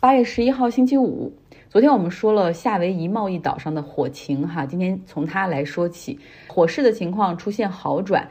八月十一号星期五，昨天我们说了夏威夷贸易岛上的火情哈，今天从它来说起，火势的情况出现好转，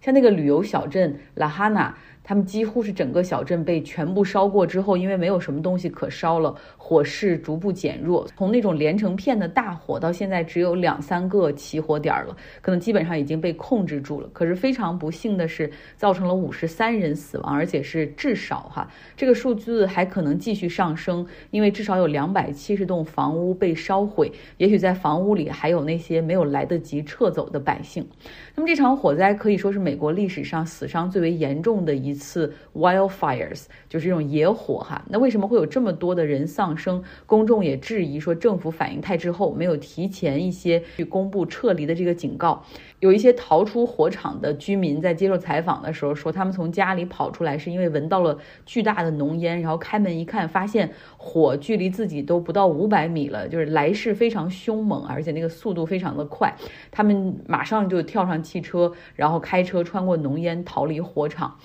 像那个旅游小镇拉哈纳。他们几乎是整个小镇被全部烧过之后，因为没有什么东西可烧了，火势逐步减弱，从那种连成片的大火到现在只有两三个起火点儿了，可能基本上已经被控制住了。可是非常不幸的是，造成了五十三人死亡，而且是至少哈，这个数字还可能继续上升，因为至少有两百七十栋房屋被烧毁，也许在房屋里还有那些没有来得及撤走的百姓。那么这场火灾可以说是美国历史上死伤最为严重的一次 wildfires，就是这种野火哈。那为什么会有这么多的人丧生？公众也质疑说政府反应太滞后，没有提前一些去公布撤离的这个警告。有一些逃出火场的居民在接受采访的时候说，他们从家里跑出来是因为闻到了巨大的浓烟，然后开门一看，发现火距离自己都不到五百米了，就是来势非常凶猛，而且那个速度非常的快。他们马上就跳上汽车，然后开车穿过浓烟逃离火场。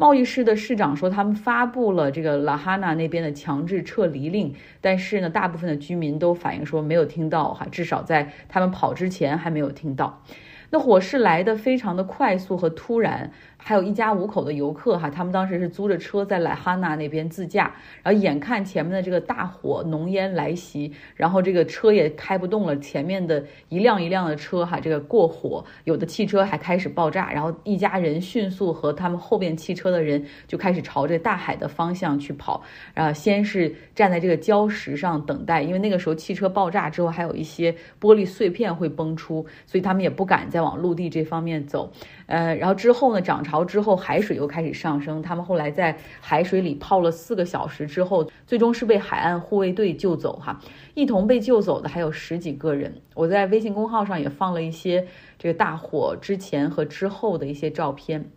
贸易市的市长说，他们发布了这个拉哈纳那边的强制撤离令，但是呢，大部分的居民都反映说没有听到哈，至少在他们跑之前还没有听到。那火势来的非常的快速和突然。还有一家五口的游客哈，他们当时是租着车在莱哈纳那边自驾，然后眼看前面的这个大火浓烟来袭，然后这个车也开不动了，前面的一辆一辆的车哈，这个过火，有的汽车还开始爆炸，然后一家人迅速和他们后边汽车的人就开始朝着大海的方向去跑，然后先是站在这个礁石上等待，因为那个时候汽车爆炸之后还有一些玻璃碎片会崩出，所以他们也不敢再往陆地这方面走，呃，然后之后呢长潮。之后海水又开始上升，他们后来在海水里泡了四个小时之后，最终是被海岸护卫队救走。哈，一同被救走的还有十几个人。我在微信公号上也放了一些这个大火之前和之后的一些照片。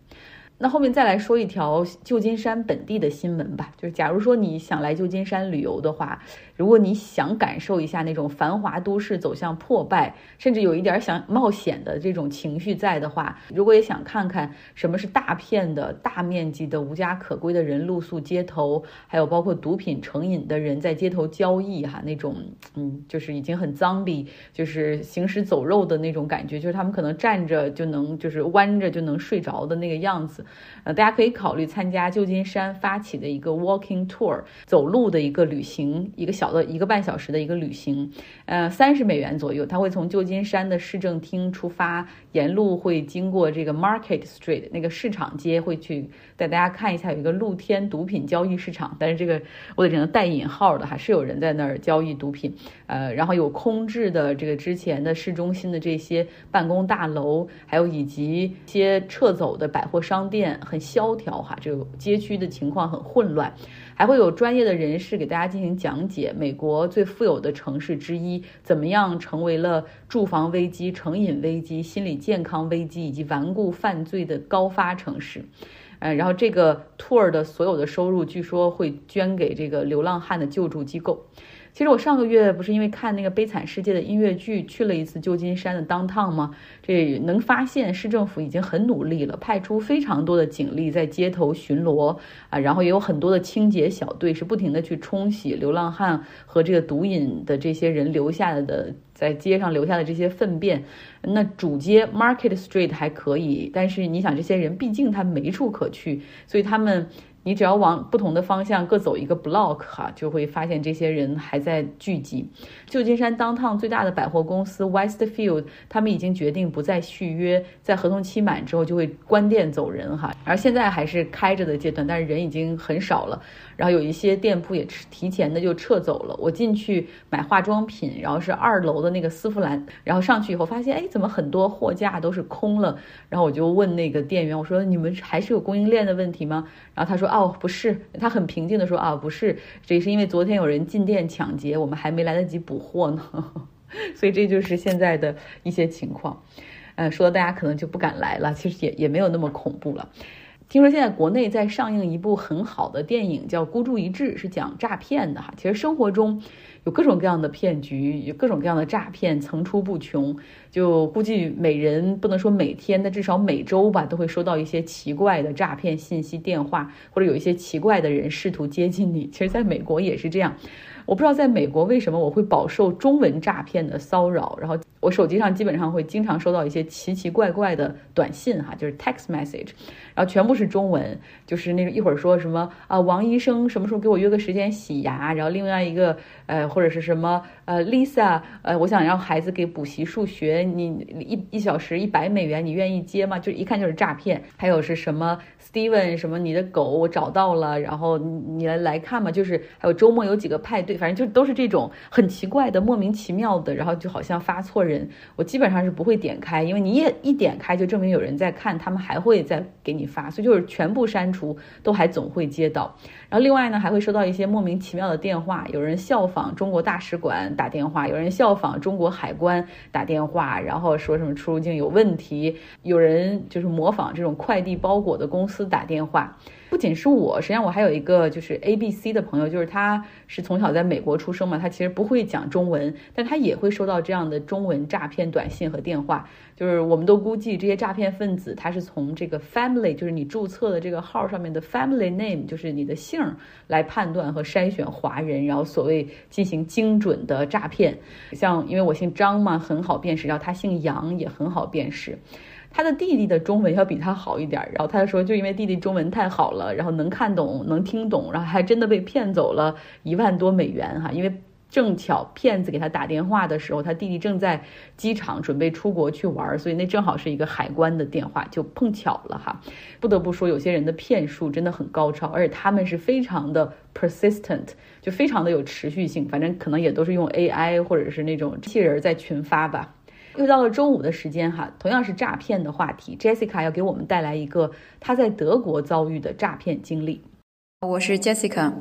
那后面再来说一条旧金山本地的新闻吧，就是假如说你想来旧金山旅游的话。如果你想感受一下那种繁华都市走向破败，甚至有一点想冒险的这种情绪在的话，如果也想看看什么是大片的大面积的无家可归的人露宿街头，还有包括毒品成瘾的人在街头交易，哈，那种嗯，就是已经很脏逼，就是行尸走肉的那种感觉，就是他们可能站着就能，就是弯着就能睡着的那个样子，呃，大家可以考虑参加旧金山发起的一个 walking tour，走路的一个旅行，一个。小的一个半小时的一个旅行，呃，三十美元左右。他会从旧金山的市政厅出发，沿路会经过这个 Market Street 那个市场街，会去带大家看一下有一个露天毒品交易市场。但是这个我得只能带引号的哈，是有人在那儿交易毒品。呃，然后有空置的这个之前的市中心的这些办公大楼，还有以及一些撤走的百货商店，很萧条哈，这个街区的情况很混乱。还会有专业的人士给大家进行讲解，美国最富有的城市之一怎么样成为了住房危机、成瘾危机、心理健康危机以及顽固犯罪的高发城市。嗯，然后这个 tour 的所有的收入据说会捐给这个流浪汉的救助机构。其实我上个月不是因为看那个《悲惨世界》的音乐剧去了一次旧金山的 downtown 吗？这能发现市政府已经很努力了，派出非常多的警力在街头巡逻啊，然后也有很多的清洁小队是不停的去冲洗流浪汉和这个毒瘾的这些人留下的在街上留下的这些粪便。那主街 Market Street 还可以，但是你想这些人毕竟他没处可去，所以他们。你只要往不同的方向各走一个 block 哈，就会发现这些人还在聚集。旧金山 downtown 最大的百货公司 Westfield，他们已经决定不再续约，在合同期满之后就会关店走人哈。而现在还是开着的阶段，但是人已经很少了。然后有一些店铺也提前的就撤走了。我进去买化妆品，然后是二楼的那个丝芙兰，然后上去以后发现，哎，怎么很多货架都是空了？然后我就问那个店员，我说你们还是有供应链的问题吗？然后他说。哦，不是，他很平静的说啊，不是，这是因为昨天有人进店抢劫，我们还没来得及补货呢，所以这就是现在的一些情况。呃，说大家可能就不敢来了，其实也也没有那么恐怖了。听说现在国内在上映一部很好的电影，叫《孤注一掷》，是讲诈骗的哈。其实生活中有各种各样的骗局，有各种各样的诈骗层出不穷。就估计每人不能说每天，但至少每周吧，都会收到一些奇怪的诈骗信息、电话，或者有一些奇怪的人试图接近你。其实，在美国也是这样。我不知道在美国为什么我会饱受中文诈骗的骚扰，然后我手机上基本上会经常收到一些奇奇怪怪的短信哈，就是 text message，然后全部是中文，就是那个一会儿说什么啊王医生什么时候给我约个时间洗牙，然后另外一个呃或者是什么呃 Lisa 呃我想让孩子给补习数学，你一一小时一百美元，你愿意接吗？就一看就是诈骗。还有是什么 Steven 什么你的狗我找到了，然后你来来看嘛，就是还有周末有几个派对。反正就都是这种很奇怪的、莫名其妙的，然后就好像发错人，我基本上是不会点开，因为你也一点开就证明有人在看，他们还会再给你发，所以就是全部删除，都还总会接到。然后另外呢，还会收到一些莫名其妙的电话，有人效仿中国大使馆打电话，有人效仿中国海关打电话，然后说什么出入境有问题，有人就是模仿这种快递包裹的公司司打电话。不仅是我，实际上我还有一个就是 A B C 的朋友，就是他是从小在美国出生嘛，他其实不会讲中文，但他也会收到这样的中文诈骗短信和电话。就是我们都估计这些诈骗分子他是从这个 family，就是你注册的这个号上面的 family name，就是你的姓来判断和筛选华人，然后所谓进行精准的诈骗。像因为我姓张嘛，很好辨识，然后他姓杨也很好辨识。他的弟弟的中文要比他好一点，然后他就说，就因为弟弟中文太好了，然后能看懂、能听懂，然后还真的被骗走了一万多美元哈。因为正巧骗子给他打电话的时候，他弟弟正在机场准备出国去玩，所以那正好是一个海关的电话，就碰巧了哈。不得不说，有些人的骗术真的很高超，而且他们是非常的 persistent，就非常的有持续性。反正可能也都是用 AI 或者是那种机器人在群发吧。又到了周五的时间哈，同样是诈骗的话题，Jessica 要给我们带来一个她在德国遭遇的诈骗经历。我是 Jessica，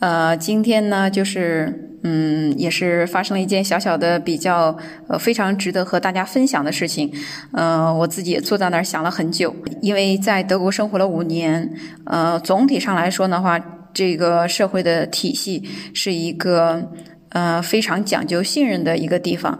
呃，今天呢，就是嗯，也是发生了一件小小的比较呃非常值得和大家分享的事情。呃，我自己也坐在那儿想了很久，因为在德国生活了五年，呃，总体上来说的话，这个社会的体系是一个呃非常讲究信任的一个地方。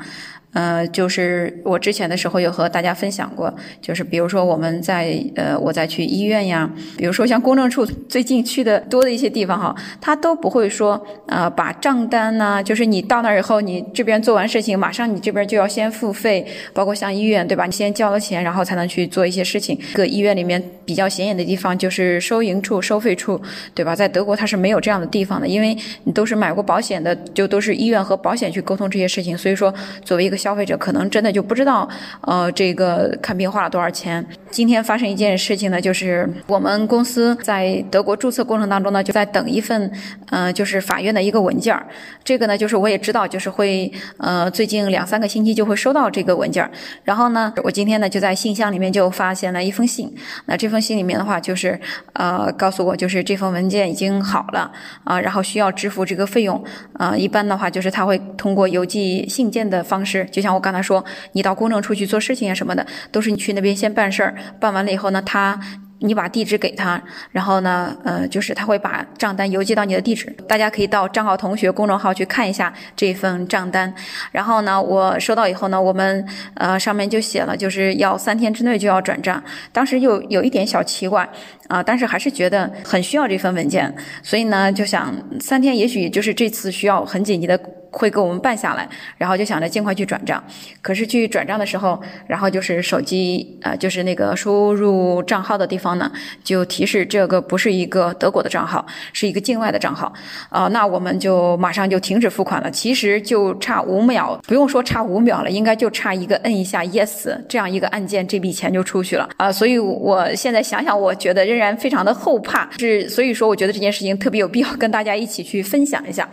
呃，就是我之前的时候有和大家分享过，就是比如说我们在呃，我在去医院呀，比如说像公证处最近去的多的一些地方哈，他都不会说呃把账单呐，就是你到那儿以后，你这边做完事情，马上你这边就要先付费，包括像医院对吧？你先交了钱，然后才能去做一些事情。个医院里面比较显眼的地方就是收银处、收费处，对吧？在德国它是没有这样的地方的，因为你都是买过保险的，就都是医院和保险去沟通这些事情，所以说作为一个。消费者可能真的就不知道，呃，这个看病花了多少钱。今天发生一件事情呢，就是我们公司在德国注册过程当中呢，就在等一份，呃，就是法院的一个文件儿。这个呢，就是我也知道，就是会，呃，最近两三个星期就会收到这个文件儿。然后呢，我今天呢就在信箱里面就发现了一封信。那这封信里面的话，就是呃，告诉我就是这份文件已经好了啊，然后需要支付这个费用啊。一般的话，就是他会通过邮寄信件的方式。就像我刚才说，你到公证处去做事情啊什么的，都是你去那边先办事儿，办完了以后呢，他。你把地址给他，然后呢，呃，就是他会把账单邮寄到你的地址。大家可以到张浩同学公众号去看一下这份账单。然后呢，我收到以后呢，我们呃上面就写了，就是要三天之内就要转账。当时又有一点小奇怪啊，但是还是觉得很需要这份文件，所以呢，就想三天也许就是这次需要很紧急的会给我们办下来，然后就想着尽快去转账。可是去转账的时候，然后就是手机呃，就是那个输入账号的地方。呢，就提示这个不是一个德国的账号，是一个境外的账号，啊，那我们就马上就停止付款了。其实就差五秒，不用说差五秒了，应该就差一个摁一下 yes 这样一个按键，这笔钱就出去了啊。所以我现在想想，我觉得仍然非常的后怕，是所以说我觉得这件事情特别有必要跟大家一起去分享一下。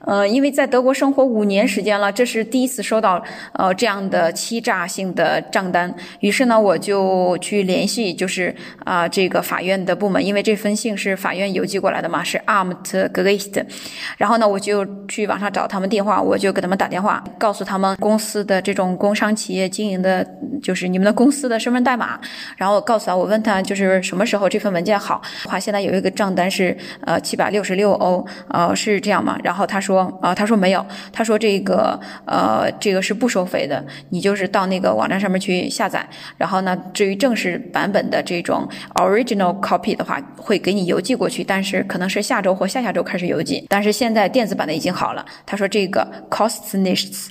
呃，因为在德国生活五年时间了，这是第一次收到呃这样的欺诈性的账单。于是呢，我就去联系，就是啊这个法院的部门，因为这封信是法院邮寄过来的嘛，是 Armed Gericht。然后呢，我就去网上找他们电话，我就给他们打电话，告诉他们公司的这种工商企业经营的，就是你们的公司的身份代码。然后我告诉他，我问他就是什么时候这份文件好？话现在有一个账单是呃七百六十六欧，呃是这样吗？然后他说啊，他说没有，他说这个呃这个是不收费的，你就是到那个网站上面去下载。然后呢，至于正式版本的这种 original copy 的话，会给你邮寄过去，但是可能是下周或下下周开始邮寄。但是现在电子版的已经好了。他说这个 costs nichts。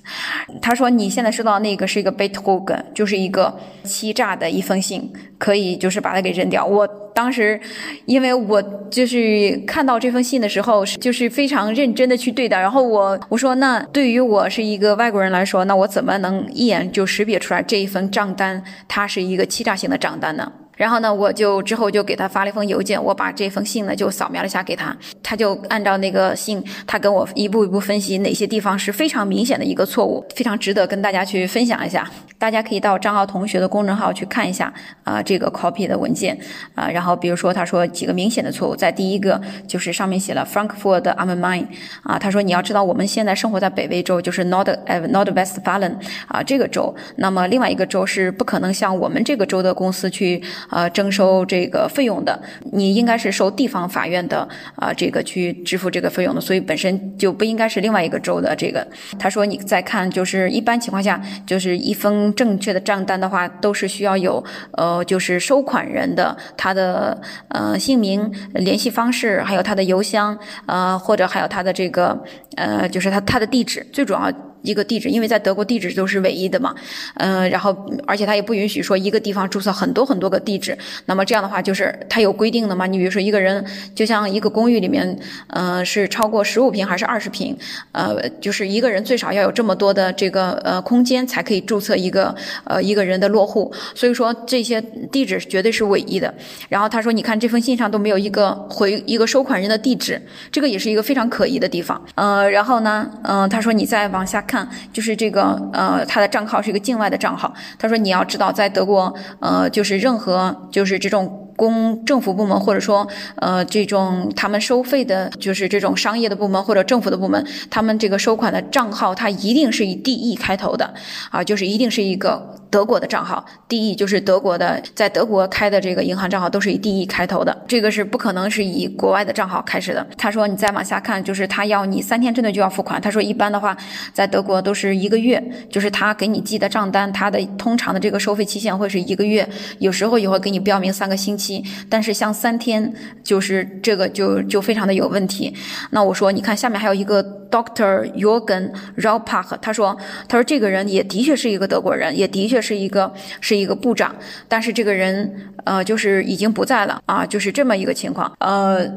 他说你现在收到那个是一个 bet hook，就是一个欺诈的一封信，可以就是把它给扔掉。我当时因为我就是看到这封信的时候，就是非常认真的去对待。然后我我说那对于我是一个外国人来说，那我怎么能一眼就识别出来这一份账单它是一个欺诈性的账单呢？然后呢，我就之后就给他发了一封邮件，我把这封信呢就扫描了一下给他，他就按照那个信，他跟我一步一步分析哪些地方是非常明显的一个错误，非常值得跟大家去分享一下。大家可以到张傲同学的公众号去看一下啊这个 copy 的文件啊，然后比如说他说几个明显的错误，在第一个就是上面写了 Frankfurt am Main 啊，他说你要知道我们现在生活在北威州，就是 Nord Nordwestfalen 啊这个州，那么另外一个州是不可能像我们这个州的公司去。呃，征收这个费用的，你应该是受地方法院的啊，这个去支付这个费用的，所以本身就不应该是另外一个州的这个。他说，你再看，就是一般情况下，就是一封正确的账单的话，都是需要有呃，就是收款人的他的呃姓名、联系方式，还有他的邮箱，呃，或者还有他的这个呃，就是他他的地址，最主要。一个地址，因为在德国地址都是唯一的嘛，嗯，然后而且他也不允许说一个地方注册很多很多个地址，那么这样的话就是他有规定的嘛，你比如说一个人就像一个公寓里面，嗯，是超过十五平还是二十平，呃，就是一个人最少要有这么多的这个呃空间才可以注册一个呃一个人的落户，所以说这些地址绝对是唯一的。然后他说，你看这封信上都没有一个回一个收款人的地址，这个也是一个非常可疑的地方。呃，然后呢，嗯，他说你再往下看。看，就是这个，呃，他的账号是一个境外的账号。他说，你要知道，在德国，呃，就是任何就是这种。公政府部门或者说呃这种他们收费的，就是这种商业的部门或者政府的部门，他们这个收款的账号，它一定是以 D E 开头的，啊，就是一定是一个德国的账号，D E 就是德国的，在德国开的这个银行账号都是以 D E 开头的，这个是不可能是以国外的账号开始的。他说你再往下看，就是他要你三天之内就要付款。他说一般的话，在德国都是一个月，就是他给你寄的账单，他的通常的这个收费期限会是一个月，有时候也会给你标明三个星期。但是像三天，就是这个就就非常的有问题。那我说，你看下面还有一个 Doctor Jorgen Raupach，他说，他说这个人也的确是一个德国人，也的确是一个是一个部长，但是这个人呃就是已经不在了啊，就是这么一个情况，呃。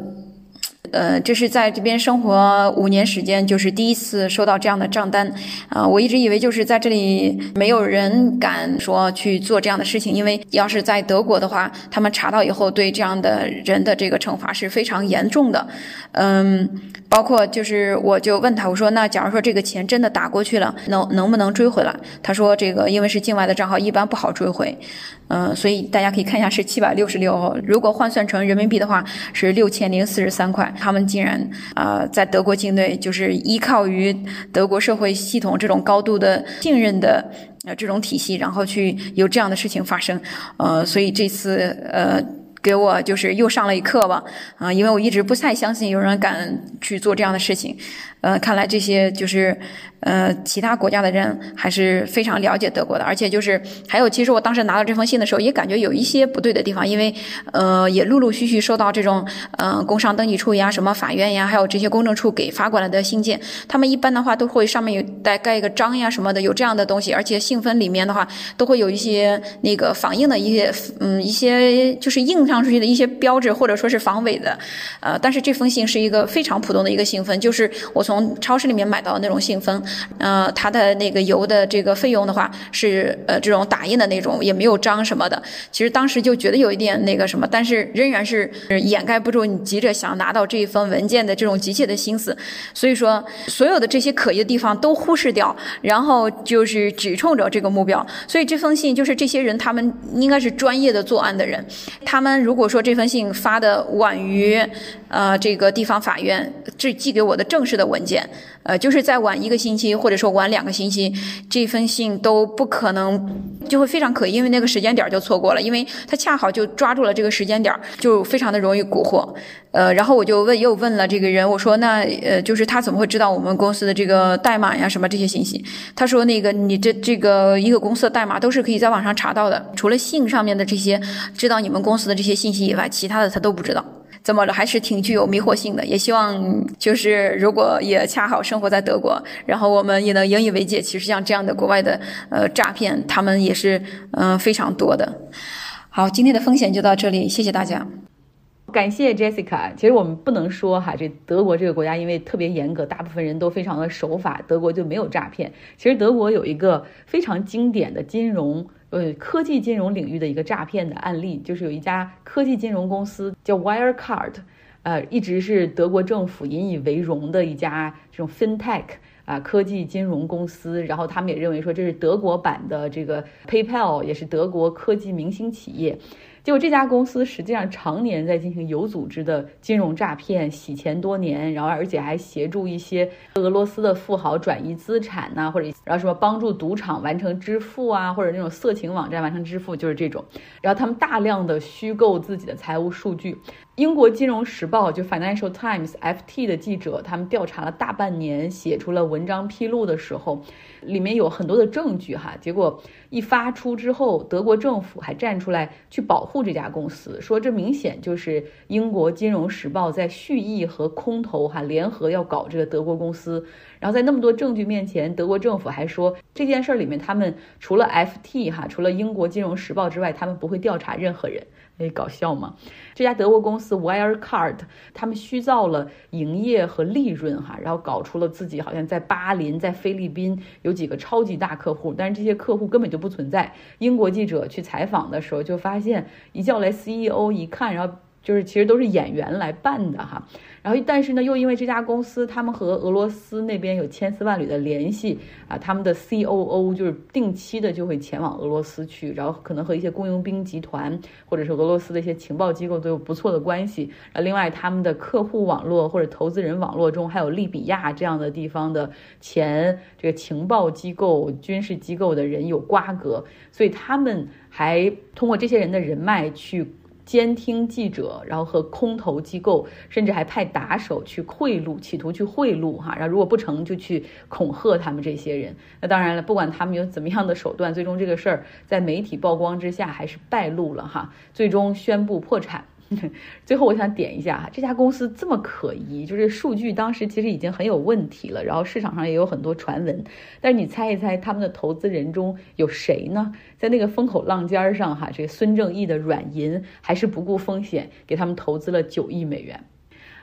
呃，这是在这边生活五年时间，就是第一次收到这样的账单，啊，我一直以为就是在这里没有人敢说去做这样的事情，因为要是在德国的话，他们查到以后对这样的人的这个惩罚是非常严重的，嗯，包括就是我就问他，我说那假如说这个钱真的打过去了，能能不能追回来？他说这个因为是境外的账号，一般不好追回。嗯，所以大家可以看一下是七百六十六，如果换算成人民币的话是六千零四十三块。他们竟然啊，在德国境内就是依靠于德国社会系统这种高度的信任的呃这种体系，然后去有这样的事情发生。呃，所以这次呃给我就是又上了一课吧。啊，因为我一直不太相信有人敢去做这样的事情。呃，看来这些就是，呃，其他国家的人还是非常了解德国的，而且就是还有，其实我当时拿到这封信的时候，也感觉有一些不对的地方，因为呃，也陆陆续续收到这种，嗯，工商登记处呀、什么法院呀，还有这些公证处给发过来的信件，他们一般的话都会上面有带盖一个章呀什么的，有这样的东西，而且信封里面的话都会有一些那个仿印的一些，嗯，一些就是印上出去的一些标志，或者说是防伪的，呃，但是这封信是一个非常普通的一个信封，就是我。从超市里面买到的那种信封，呃，它的那个邮的这个费用的话是呃这种打印的那种，也没有章什么的。其实当时就觉得有一点那个什么，但是仍然是掩盖不住你急着想拿到这一份文件的这种急切的心思。所以说，所有的这些可疑的地方都忽视掉，然后就是只冲着这个目标。所以这封信就是这些人，他们应该是专业的作案的人。他们如果说这封信发的晚于，呃，这个地方法院这寄给我的正式的文件，呃，就是再晚一个星期，期或者说晚两个星期，这封信都不可能就会非常可疑，因为那个时间点就错过了，因为他恰好就抓住了这个时间点，就非常的容易蛊惑。呃，然后我就问，又问了这个人，我说那呃，就是他怎么会知道我们公司的这个代码呀，什么这些信息？他说那个你这这个一个公司的代码都是可以在网上查到的，除了信上面的这些知道你们公司的这些信息以外，其他的他都不知道。怎么着还是挺具有迷惑性的，也希望就是如果也恰好生活在德国，然后我们也能引以为戒。其实像这样的国外的呃诈骗，他们也是嗯非常多的。好，今天的风险就到这里，谢谢大家。感谢 Jessica。其实我们不能说哈，这德国这个国家因为特别严格，大部分人都非常的守法，德国就没有诈骗。其实德国有一个非常经典的金融。呃，科技金融领域的一个诈骗的案例，就是有一家科技金融公司叫 Wirecard，呃，一直是德国政府引以为荣的一家这种 FinTech 啊科技金融公司。然后他们也认为说这是德国版的这个 PayPal，也是德国科技明星企业。结果这家公司实际上常年在进行有组织的金融诈骗，洗钱多年，然后而且还协助一些俄罗斯的富豪转移资产呐，或者然后什么帮助赌场完成支付啊，或者那种色情网站完成支付，就是这种。然后他们大量的虚构自己的财务数据。英国金融时报就 Financial Times FT 的记者，他们调查了大半年，写出了文章披露的时候，里面有很多的证据哈。结果一发出之后，德国政府还站出来去保护这家公司，说这明显就是英国金融时报在蓄意和空头哈联合要搞这个德国公司。然后在那么多证据面前，德国政府还说这件事儿里面，他们除了 FT 哈，除了英国金融时报之外，他们不会调查任何人。哎，搞笑吗？这家德国公司 Wirecard，他们虚造了营业和利润，哈，然后搞出了自己好像在巴林、在菲律宾有几个超级大客户，但是这些客户根本就不存在。英国记者去采访的时候就发现，一叫来 CEO 一看，然后就是其实都是演员来扮的，哈。然后，但是呢，又因为这家公司，他们和俄罗斯那边有千丝万缕的联系啊，他们的 COO 就是定期的就会前往俄罗斯去，然后可能和一些雇佣兵集团或者是俄罗斯的一些情报机构都有不错的关系。啊，另外他们的客户网络或者投资人网络中还有利比亚这样的地方的前这个情报机构、军事机构的人有瓜葛，所以他们还通过这些人的人脉去。监听记者，然后和空投机构，甚至还派打手去贿赂，企图去贿赂哈，然后如果不成就去恐吓他们这些人。那当然了，不管他们有怎么样的手段，最终这个事儿在媒体曝光之下还是败露了哈，最终宣布破产。最后，我想点一下哈，这家公司这么可疑，就是数据当时其实已经很有问题了，然后市场上也有很多传闻。但是你猜一猜，他们的投资人中有谁呢？在那个风口浪尖上哈，这个孙正义的软银还是不顾风险给他们投资了九亿美元。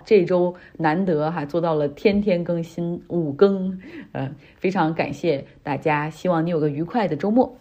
这周难得哈做到了天天更新五更，呃，非常感谢大家，希望你有个愉快的周末。